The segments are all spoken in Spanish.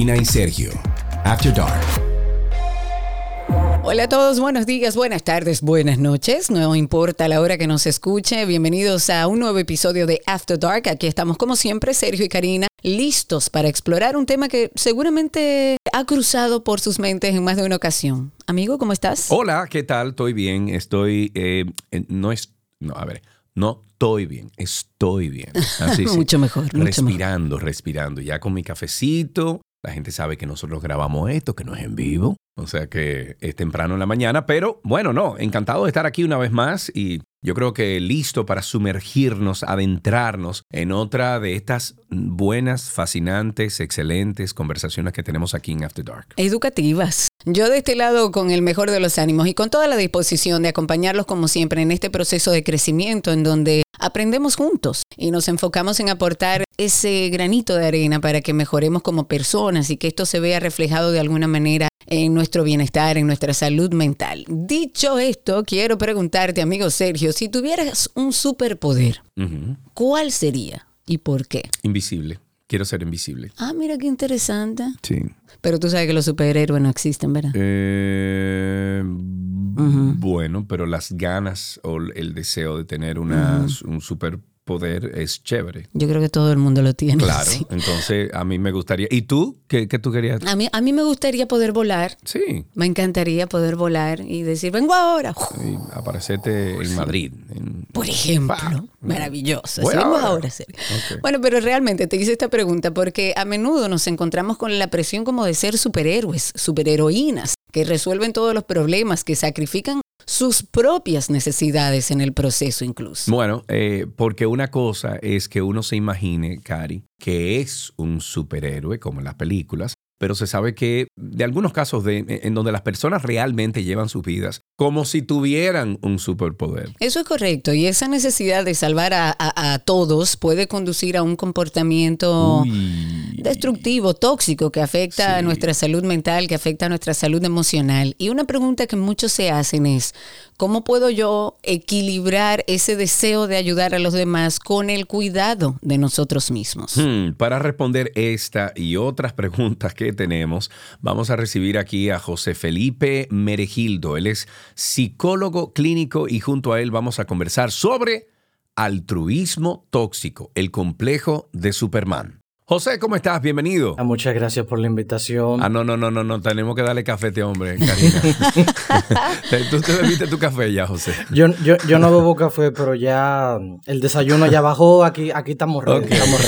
Karina y Sergio. After Dark. Hola a todos, buenos días, buenas tardes, buenas noches. No importa la hora que nos escuche. Bienvenidos a un nuevo episodio de After Dark. Aquí estamos como siempre, Sergio y Karina, listos para explorar un tema que seguramente ha cruzado por sus mentes en más de una ocasión. Amigo, ¿cómo estás? Hola, ¿qué tal? Estoy bien. Estoy, eh, no es, no, a ver, no estoy bien, estoy bien. Así, mucho mejor. Mucho respirando, respirando. Ya con mi cafecito. La gente sabe que nosotros grabamos esto, que no es en vivo. O sea que es temprano en la mañana. Pero bueno, no, encantado de estar aquí una vez más y yo creo que listo para sumergirnos, adentrarnos en otra de estas buenas, fascinantes, excelentes conversaciones que tenemos aquí en After Dark. Educativas. Yo de este lado con el mejor de los ánimos y con toda la disposición de acompañarlos como siempre en este proceso de crecimiento en donde aprendemos juntos y nos enfocamos en aportar ese granito de arena para que mejoremos como personas y que esto se vea reflejado de alguna manera en nuestro bienestar, en nuestra salud mental. Dicho esto, quiero preguntarte, amigo Sergio, si tuvieras un superpoder, ¿cuál sería y por qué? Invisible. Quiero ser invisible. Ah, mira qué interesante. Sí. Pero tú sabes que los superhéroes no existen, ¿verdad? Eh, Bueno, pero las ganas o el deseo de tener una, un super poder es chévere. Yo creo que todo el mundo lo tiene. Claro, entonces a mí me gustaría. ¿Y tú? ¿Qué, tú querías? A mí, a mí me gustaría poder volar. Sí. Me encantaría poder volar y decir, vengo ahora. Y aparecerte en Madrid. Por ejemplo. Maravilloso. vengo ahora. Bueno, pero realmente te hice esta pregunta porque a menudo nos encontramos con la presión como de ser superhéroes, superheroínas que resuelven todos los problemas, que sacrifican sus propias necesidades en el proceso incluso. Bueno, eh, porque una cosa es que uno se imagine, Cari, que es un superhéroe como en las películas, pero se sabe que de algunos casos de, en donde las personas realmente llevan sus vidas como si tuvieran un superpoder. Eso es correcto, y esa necesidad de salvar a, todos puede conducir a un comportamiento destructivo, tóxico, que afecta a nuestra salud mental, que afecta a nuestra salud emocional. Y una pregunta que muchos se hacen es, ¿cómo puedo yo equilibrar ese deseo de ayudar a los demás con el cuidado de nosotros mismos? Hmm, para responder esta y otras preguntas que tenemos, vamos a recibir aquí a José Felipe Meregildo. Él es psicólogo clínico y junto a él vamos a conversar sobre altruismo tóxico, el complejo de Superman. José, ¿cómo estás? Bienvenido. Ah, muchas gracias por la invitación. Ah, no, no, no, no, no. Tenemos que darle café a este hombre, Karina. ¿Tú te bebiste tu café ya, José? Yo, yo, yo no bebo café, pero ya el desayuno ya bajó. Aquí, aquí estamos ready. Estamos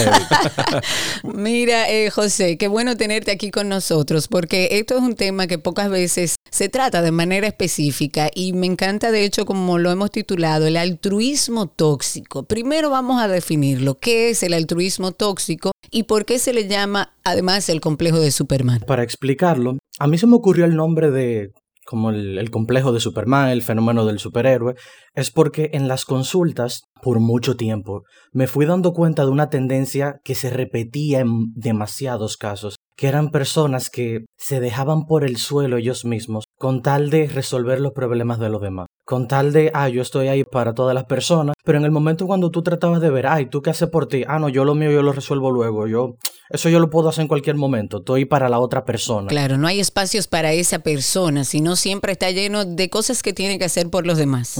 Mira, eh, José, qué bueno tenerte aquí con nosotros, porque esto es un tema que pocas veces se trata de manera específica y me encanta, de hecho, como lo hemos titulado, el altruismo tóxico. Primero vamos a definirlo. ¿Qué es el altruismo tóxico? y por qué se le llama además el complejo de Superman. Para explicarlo, a mí se me ocurrió el nombre de como el, complejo de Superman, el fenómeno del superhéroe, es porque en las consultas, por mucho tiempo, me fui dando cuenta de una tendencia que se repetía en demasiados casos, que eran personas que se dejaban por el suelo ellos mismos con tal de resolver los problemas de los demás con tal de, ah, yo estoy ahí para todas las personas, pero en el momento cuando tú tratabas de ver, ay, ¿tú qué haces por ti? Ah, no, yo lo mío yo lo resuelvo luego, yo, eso yo lo puedo hacer en cualquier momento, estoy para la otra persona. Claro, no hay espacios para esa persona, sino siempre está lleno de cosas que tiene que hacer por los demás.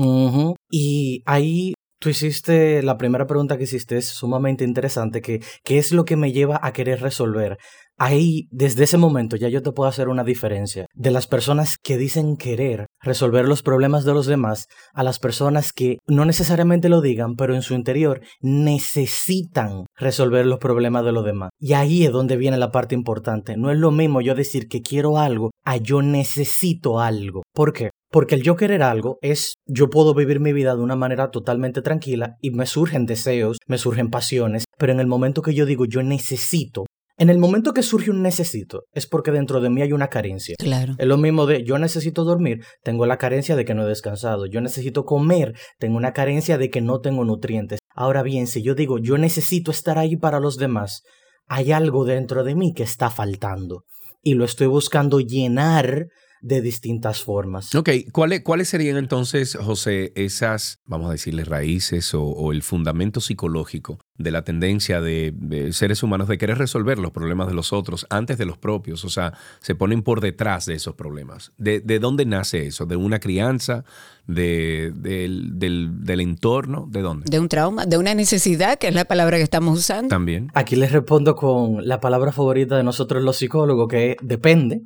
Y ahí Tú hiciste, la primera pregunta que hiciste es sumamente interesante, que ¿qué es lo que me lleva a querer resolver? Ahí, desde ese momento, ya yo te puedo hacer una diferencia de las personas que dicen querer resolver los problemas de los demás a las personas que no necesariamente lo digan, pero en su interior necesitan resolver los problemas de los demás. Y ahí es donde viene la parte importante. No es lo mismo yo decir que quiero algo a yo necesito algo. ¿Por qué? Porque el yo querer algo es yo puedo vivir mi vida de una manera totalmente tranquila y me surgen deseos, me surgen pasiones, pero en el momento que yo digo yo necesito, en el momento que surge un necesito, es porque dentro de mí hay una carencia. Claro. Es lo mismo de yo necesito dormir, tengo la carencia de que no he descansado. Yo necesito comer, tengo una carencia de que no tengo nutrientes. Ahora bien, si yo digo yo necesito estar ahí para los demás, hay algo dentro de mí que está faltando. Y lo estoy buscando llenar de distintas formas. Ok, ¿cuáles, ¿cuáles serían entonces, José, esas, vamos a decirle, raíces o, o el fundamento psicológico de la tendencia de, de, seres humanos de querer resolver los problemas de los otros antes de los propios? O sea, se ponen por detrás de esos problemas. ¿De, de dónde nace eso? ¿De una crianza? De, del, del, del, entorno? ¿De dónde? De un trauma, de una necesidad, que es la palabra que estamos usando. También. Aquí les respondo con la palabra favorita de nosotros los psicólogos, que es depende.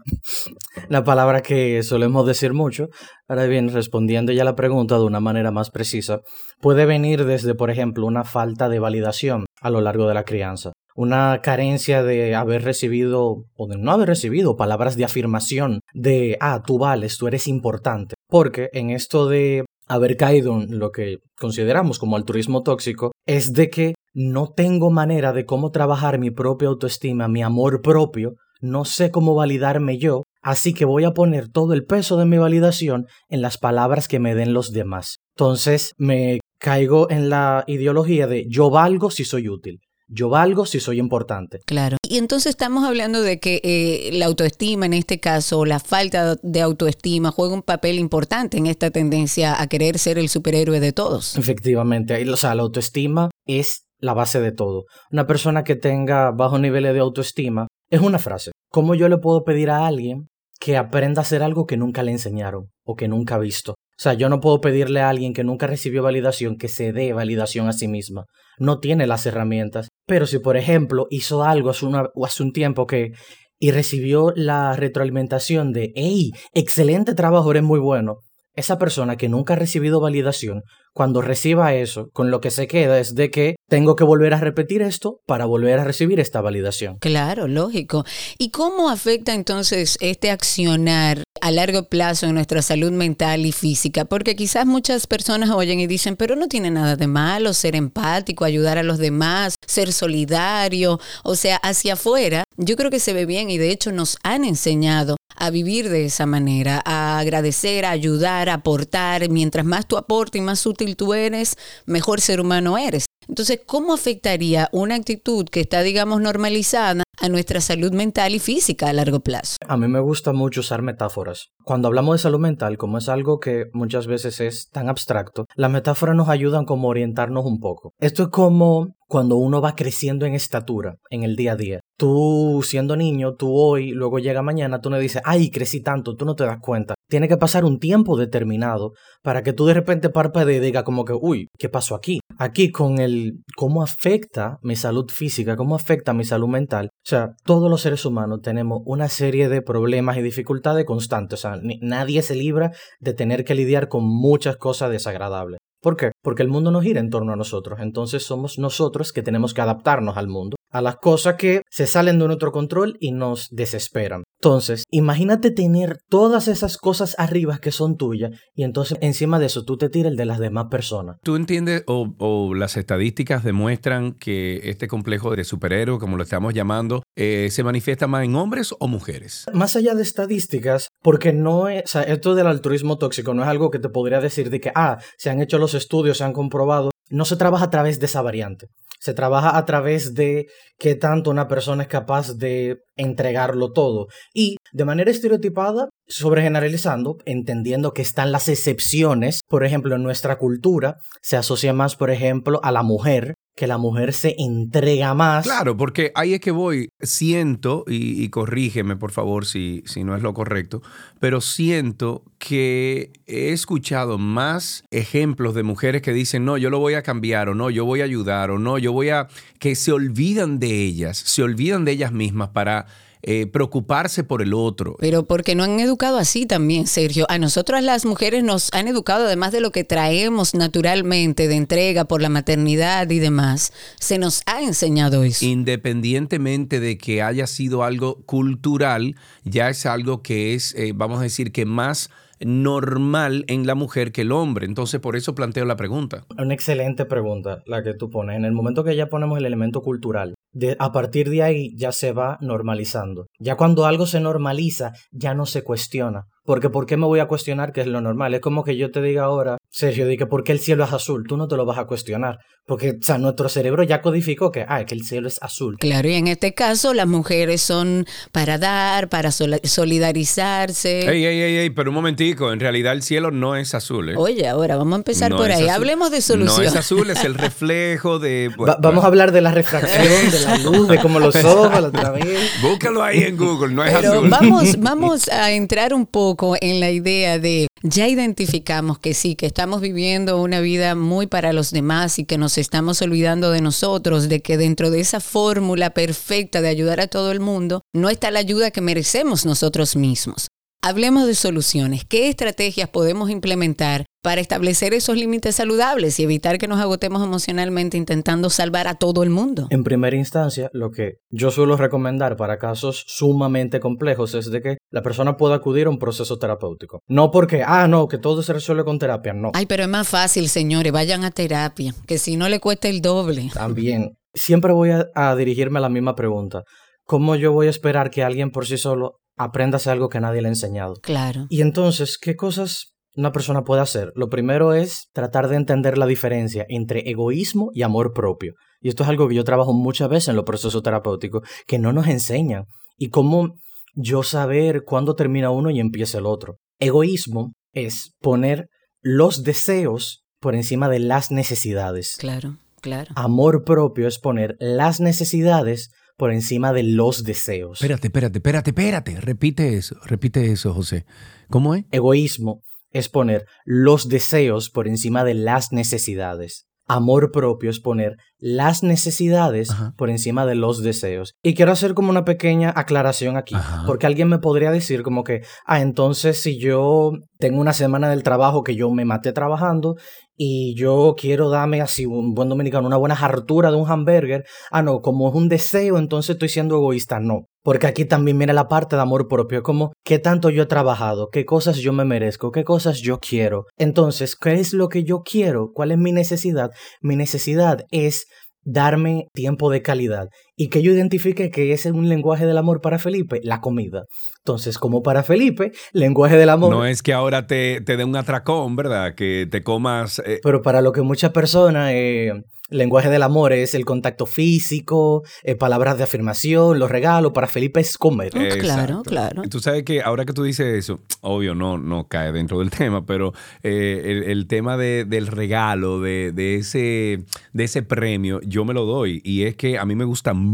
La palabra que solemos decir mucho. Ahora bien, respondiendo ya la pregunta de una manera más precisa, puede venir desde, por ejemplo, una falta de validación a lo largo de la crianza una carencia de haber recibido o de no haber recibido palabras de afirmación de, ah, tú vales, tú eres importante. Porque en esto de haber caído en lo que consideramos como altruismo tóxico, es de que no tengo manera de cómo trabajar mi propia autoestima, mi amor propio, no sé cómo validarme yo, así que voy a poner todo el peso de mi validación en las palabras que me den los demás. Entonces me caigo en la ideología de yo valgo si soy útil. Yo valgo si soy importante. Claro. Y entonces estamos hablando de que eh, la autoestima, en este caso, la falta de autoestima, juega un papel importante en esta tendencia a querer ser el superhéroe de todos. Efectivamente. O sea, la autoestima es la base de todo. Una persona que tenga bajos niveles de autoestima es una frase. ¿Cómo yo le puedo pedir a alguien que aprenda a hacer algo que nunca le enseñaron o que nunca ha visto? O sea, yo no puedo pedirle a alguien que nunca recibió validación que se dé validación a sí misma. No tiene las herramientas. Pero si, por ejemplo, hizo algo hace, una, hace un tiempo que y recibió la retroalimentación de, hey, excelente trabajo, eres muy bueno. Esa persona que nunca ha recibido validación, cuando reciba eso, con lo que se queda es de que tengo que volver a repetir esto para volver a recibir esta validación. Claro, lógico. ¿Y cómo afecta entonces este accionar a largo plazo en nuestra salud mental y física? Porque quizás muchas personas oyen y dicen, pero no tiene nada de malo ser empático, ayudar a los demás, ser solidario, o sea, hacia afuera. Yo creo que se ve bien y de hecho nos han enseñado a vivir de esa manera, a agradecer, ayudar, aportar. Mientras más tú aportes y más útil tú eres, mejor ser humano eres. Entonces, ¿cómo afectaría una actitud que está, digamos, normalizada a nuestra salud mental y física a largo plazo? A mí me gusta mucho usar metáforas. Cuando hablamos de salud mental, como es algo que muchas veces es tan abstracto, las metáforas nos ayudan como a orientarnos un poco. Esto es como cuando uno va creciendo en estatura en el día a día. Tú siendo niño, tú hoy, luego llega mañana, tú no dices, ay, crecí tanto, tú no te das cuenta. Tiene que pasar un tiempo determinado para que tú de repente parpadees y digas como que, uy, ¿qué pasó aquí? Aquí con el cómo afecta mi salud física, cómo afecta mi salud mental. O sea, todos los seres humanos tenemos una serie de problemas y dificultades constantes. O sea, nadie se libra de tener que lidiar con muchas cosas desagradables. ¿Por qué? Porque el mundo no gira en torno a nosotros, entonces somos nosotros que tenemos que adaptarnos al mundo, a las cosas que se salen de nuestro control y nos desesperan. Entonces, imagínate tener todas esas cosas arriba que son tuyas y entonces encima de eso tú te tiras el de las demás personas. ¿Tú entiendes o, o las estadísticas demuestran que este complejo de superhéroe, como lo estamos llamando, eh, se manifiesta más en hombres o mujeres? Más allá de estadísticas, porque no es, o sea, esto del altruismo tóxico no es algo que te podría decir de que, ah, se han hecho los estudios, se han comprobado. No se trabaja a través de esa variante. Se trabaja a través de qué tanto una persona es capaz de entregarlo todo. Y de manera estereotipada, sobre generalizando, entendiendo que están las excepciones, por ejemplo, en nuestra cultura se asocia más, por ejemplo, a la mujer que la mujer se entrega más. Claro, porque ahí es que voy, siento, y, y, corrígeme por favor si, si no es lo correcto, pero siento que he escuchado más ejemplos de mujeres que dicen, no, yo lo voy a cambiar, o no, yo voy a ayudar, o no, yo voy a, que se olvidan de ellas, se olvidan de ellas mismas para eh, preocuparse por el otro. Pero porque no han educado así también, Sergio. A nosotras las mujeres nos han educado, además de lo que traemos naturalmente de entrega por la maternidad y demás, se nos ha enseñado eso. Independientemente de que haya sido algo cultural, ya es algo que es, eh, vamos a decir, que más normal en la mujer que el hombre. Entonces, por eso planteo la pregunta. Una excelente pregunta la que tú pones. En el momento que ya ponemos el elemento cultural, de, a partir de ahí ya se va normalizando. Ya cuando algo se normaliza, ya no se cuestiona. Porque ¿por qué me voy a cuestionar qué es lo normal? Es como que yo te diga ahora, Sergio, de que por qué el cielo es azul, tú no te lo vas a cuestionar. Porque, o sea, nuestro cerebro ya codificó que, ah, que el cielo es azul. Claro, y en este caso las mujeres son para dar, para solidarizarse. Ey, ey, ey, ey, pero un momentico, en realidad el cielo no es azul. ¿eh? Oye, ahora vamos a empezar por ahí. Hablemos de solución. No es azul, es el reflejo de... vamos a hablar de la refracción, de la luz, de cómo los ojos, otra vez. Búscalo ahí en Google, no es pero azul. Vamos, vamos a entrar un poco en la idea de, ya identificamos que sí, que estamos viviendo una vida muy para los demás y que nos estamos olvidando de nosotros, de que dentro de esa fórmula perfecta de ayudar a todo el mundo, no está la ayuda que merecemos nosotros mismos. Hablemos de soluciones. ¿Qué estrategias podemos implementar para establecer esos límites saludables y evitar que nos agotemos emocionalmente intentando salvar a todo el mundo? En primera instancia, lo que yo suelo recomendar para casos sumamente complejos es de que la persona pueda acudir a un proceso terapéutico. No porque, ah, no, que todo se resuelve con terapia, no. Ay, pero es más fácil, señores, vayan a terapia, que si no le cuesta el doble. También. Siempre voy a, a dirigirme a la misma pregunta. ¿Cómo yo voy a esperar que alguien por sí solo apréndase algo que nadie le ha enseñado. Claro. Y entonces, ¿qué cosas una persona puede hacer? Lo primero es tratar de entender la diferencia entre egoísmo y amor propio. Y esto es algo que yo trabajo muchas veces en los procesos terapéuticos, que no nos enseñan. Y cómo yo saber cuándo termina uno y empieza el otro. Egoísmo es poner los deseos por encima de las necesidades. Claro, claro. Amor propio es poner las necesidades por encima de los deseos. Espérate, espérate, espérate, espérate. Repite eso, repite eso, José. ¿Cómo es? Egoísmo es poner los deseos por encima de las necesidades. Amor propio es poner las necesidades por encima de los deseos. Y quiero hacer como una pequeña aclaración aquí, porque alguien me podría decir como que, ah, entonces si yo tengo una semana del trabajo que yo me maté trabajando y yo quiero darme así un buen dominicano, una buena hartura de un hamburger, ah, no, como es un deseo, entonces estoy siendo egoísta, no. Porque aquí también viene la parte de amor propio, como qué tanto yo he trabajado, qué cosas yo me merezco, qué cosas yo quiero. Entonces, ¿qué es lo que yo quiero? ¿Cuál es mi necesidad? Mi necesidad es darme tiempo de calidad y que yo identifique que ese es un lenguaje del amor para Felipe, la comida. Entonces, como para Felipe, lenguaje del amor. No es que ahora te, te dé un atracón, ¿verdad? Que te comas. Eh, Pero para lo que muchas personas. Eh, lenguaje del amor es el contacto físico, eh, palabras de afirmación, los regalos. Para Felipe es comer. Oh, claro, claro. Tú sabes que ahora que tú dices eso, obvio no, no cae dentro del tema, pero eh, el, tema del regalo, de, de, ese, de ese premio, yo me lo doy. Y es que a mí me gusta mucho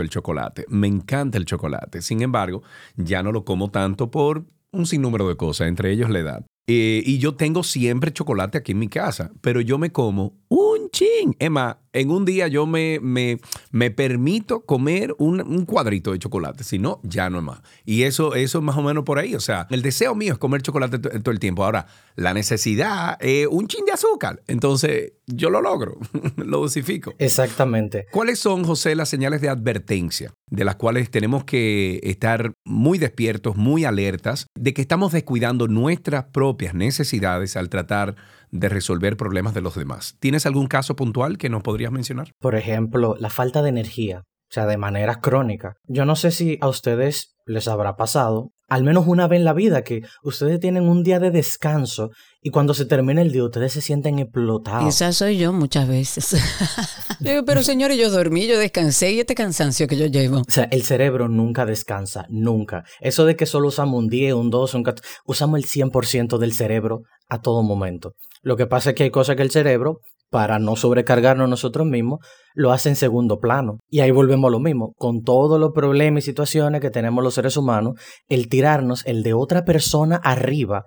el chocolate. Me encanta el chocolate. Sin embargo, ya no lo como tanto por un sinnúmero de cosas, entre ellos la edad. Eh, y yo tengo siempre chocolate aquí en mi casa, pero yo me como un chin. Emma, en un día yo me, me, me permito comer un, cuadrito de chocolate, si no, ya no es más. Y eso, eso es más o menos por ahí. O sea, el deseo mío es comer chocolate todo el tiempo. Ahora, la necesidad es un chin de azúcar. Entonces, yo lo logro, lo dosifico. Exactamente. ¿Cuáles son, José, las señales de advertencia de las cuales tenemos que estar muy despiertos, muy alertas, de que estamos descuidando nuestras propias necesidades al tratar de resolver problemas de los demás. ¿Tienes algún caso puntual que nos podrías mencionar? Por ejemplo, la falta de energía, o sea, de manera crónica. Yo no sé si a ustedes les habrá pasado, al menos una vez en la vida, que ustedes tienen un día de descanso y cuando se termina el día ustedes se sienten explotados. Esa soy yo muchas veces. pero señores, yo dormí, yo descansé y este cansancio que yo llevo. O sea, el cerebro nunca descansa, nunca. Eso de que solo usamos un día, un dos, un cuatro, usamos el 100% del cerebro a todo momento. Lo que pasa es que hay cosas que el cerebro para no sobrecargarnos nosotros mismos, lo hace en segundo plano. Y ahí volvemos a lo mismo. Con todos los problemas y situaciones que tenemos los seres humanos, el tirarnos el de otra persona arriba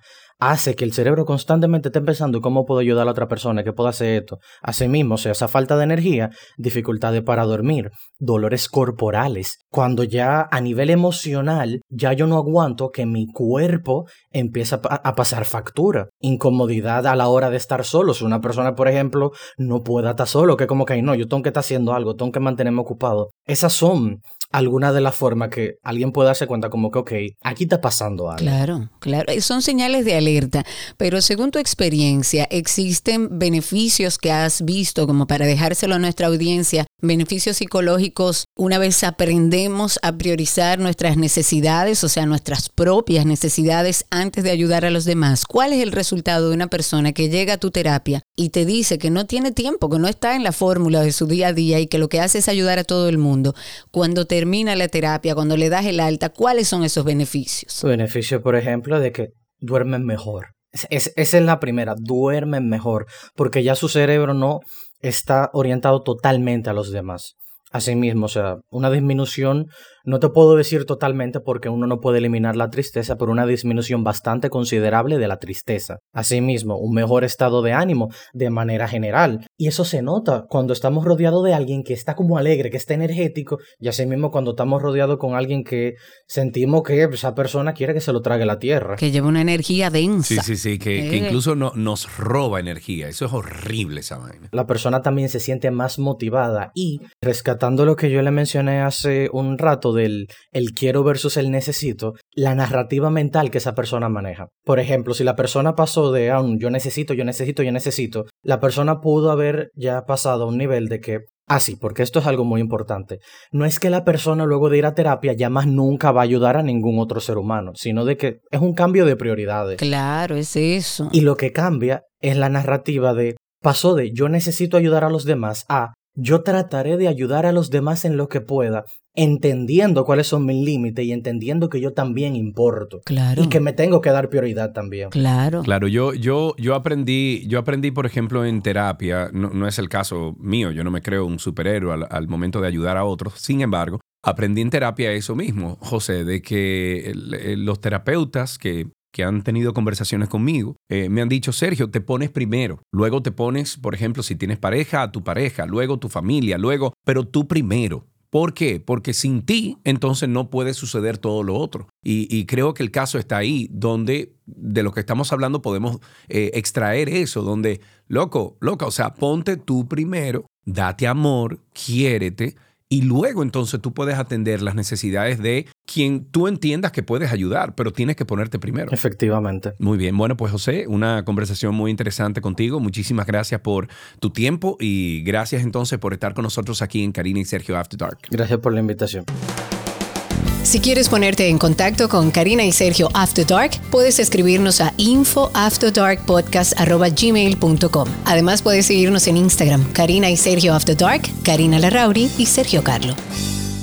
hace que el cerebro constantemente esté pensando cómo puedo ayudar a la otra persona, que puedo hacer esto. Asimismo, o sea, esa falta de energía, dificultades para dormir, dolores corporales. Cuando ya a nivel emocional, ya yo no aguanto que mi cuerpo empieza a pasar factura. Incomodidad a la hora de estar solo. Si una persona, por ejemplo, no puede estar solo, que como que no, yo tengo que estar haciendo algo, tengo que mantenerme ocupado. Esas son alguna de las formas que alguien pueda darse cuenta como que, ok, aquí está pasando algo. Claro, claro. Son señales de alerta, pero según tu experiencia, ¿existen beneficios que has visto como para dejárselo a nuestra audiencia, beneficios psicológicos una vez aprendemos a priorizar nuestras necesidades, o sea, nuestras propias necesidades antes de ayudar a los demás? ¿Cuál es el resultado de una persona que llega a tu terapia y te dice que no tiene tiempo, que no está en la fórmula de su día a día y que lo que hace es ayudar a todo el mundo? Cuando termina la terapia, cuando le das el alta, ¿cuáles son esos beneficios? Beneficio, por ejemplo, de que duermen mejor. esa es la primera, duermen mejor, porque ya su cerebro no está orientado totalmente a los demás. Asimismo, o sea, una disminución no te puedo decir totalmente porque uno no puede eliminar la tristeza, pero una disminución bastante considerable de la tristeza. Asimismo, un mejor estado de ánimo de manera general. Y eso se nota cuando estamos rodeados de alguien que está como alegre, que está energético, y asimismo cuando estamos rodeados con alguien que sentimos que esa persona quiere que se lo trague la tierra. Que lleva una energía densa. Sí, sí, sí, que, Eh. incluso no, nos roba energía. Eso es horrible esa vaina. La persona también se siente más motivada y rescatando lo que yo le mencioné hace un rato del el quiero versus el necesito, la narrativa mental que esa persona maneja. Por ejemplo, si la persona pasó de a un yo necesito, yo necesito, yo necesito, la persona pudo haber ya pasado a un nivel de que Ah, sí, porque esto es algo muy importante. No es que la persona luego de ir a terapia ya más nunca va a ayudar a ningún otro ser humano, sino de que es un cambio de prioridades. Claro, es eso. Y lo que cambia es la narrativa de pasó de yo necesito ayudar a los demás a yo trataré de ayudar a los demás en lo que pueda, entendiendo cuáles son mis límites y entendiendo que yo también importo. Claro. Y que me tengo que dar prioridad también. Claro. Claro, yo, yo, yo aprendí, yo aprendí, por ejemplo, en terapia, no, no es el caso mío, yo no me creo un superhéroe al, al momento de ayudar a otros. Sin embargo, aprendí en terapia eso mismo, José, de que el- el- los terapeutas que que han tenido conversaciones conmigo, eh, me han dicho, Sergio, te pones primero, luego te pones, por ejemplo, si tienes pareja, a tu pareja, luego tu familia, luego, pero tú primero. ¿Por qué? Porque sin ti, entonces no puede suceder todo lo otro. Y, creo que el caso está ahí, donde de lo que estamos hablando podemos eh, extraer eso, donde, loco, loca, o sea, ponte tú primero, date amor, quiérete, y luego entonces tú puedes atender las necesidades de quien tú entiendas que puedes ayudar, pero tienes que ponerte primero. Efectivamente. Muy bien, bueno, pues José, una conversación muy interesante contigo. Muchísimas gracias por tu tiempo y gracias entonces por estar con nosotros aquí en Karina y Sergio After Dark. Gracias por la invitación. Si quieres ponerte en contacto con Karina y Sergio After Dark, puedes escribirnos a infoafterdarkpodcast.gmail.com. Además, puedes seguirnos en Instagram, Karina y Sergio After Dark, Karina Larrauri y Sergio Carlo.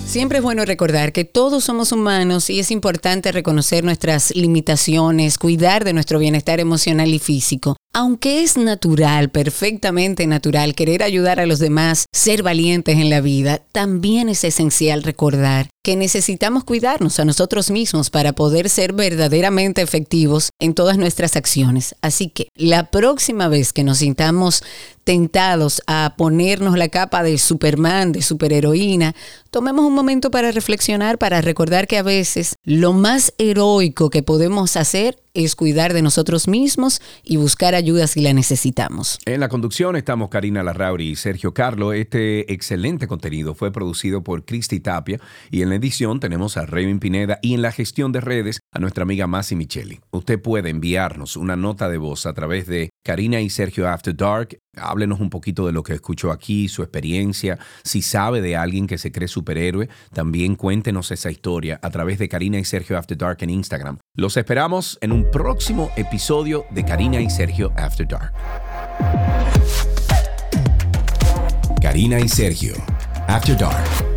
Siempre es bueno recordar que todos somos humanos y es importante reconocer nuestras limitaciones, cuidar de nuestro bienestar emocional y físico. Aunque es natural, perfectamente natural, querer ayudar a los demás, ser valientes en la vida, también es esencial recordar que necesitamos cuidarnos a nosotros mismos para poder ser verdaderamente efectivos en todas nuestras acciones. Así que la próxima vez que nos sintamos tentados a ponernos la capa de Superman, de superheroína, tomemos un momento para reflexionar, para recordar que a veces lo más heroico que podemos hacer es cuidar de nosotros mismos y buscar ayuda si la necesitamos. En la conducción estamos Karina Larrauri y Sergio Carlo. Este excelente contenido fue producido por Cristi Tapia y en la edición tenemos a Raven Pineda y en la gestión de redes a nuestra amiga Masi Micheli. Usted puede enviarnos una nota de voz a través de Karina y Sergio After Dark. Háblenos un poquito de lo que escuchó aquí, su experiencia. Si sabe de alguien que se cree superhéroe, también cuéntenos esa historia a través de Karina y Sergio After Dark en Instagram. Los esperamos en un próximo episodio de Karina y Sergio After Dark. Karina y Sergio. After Dark.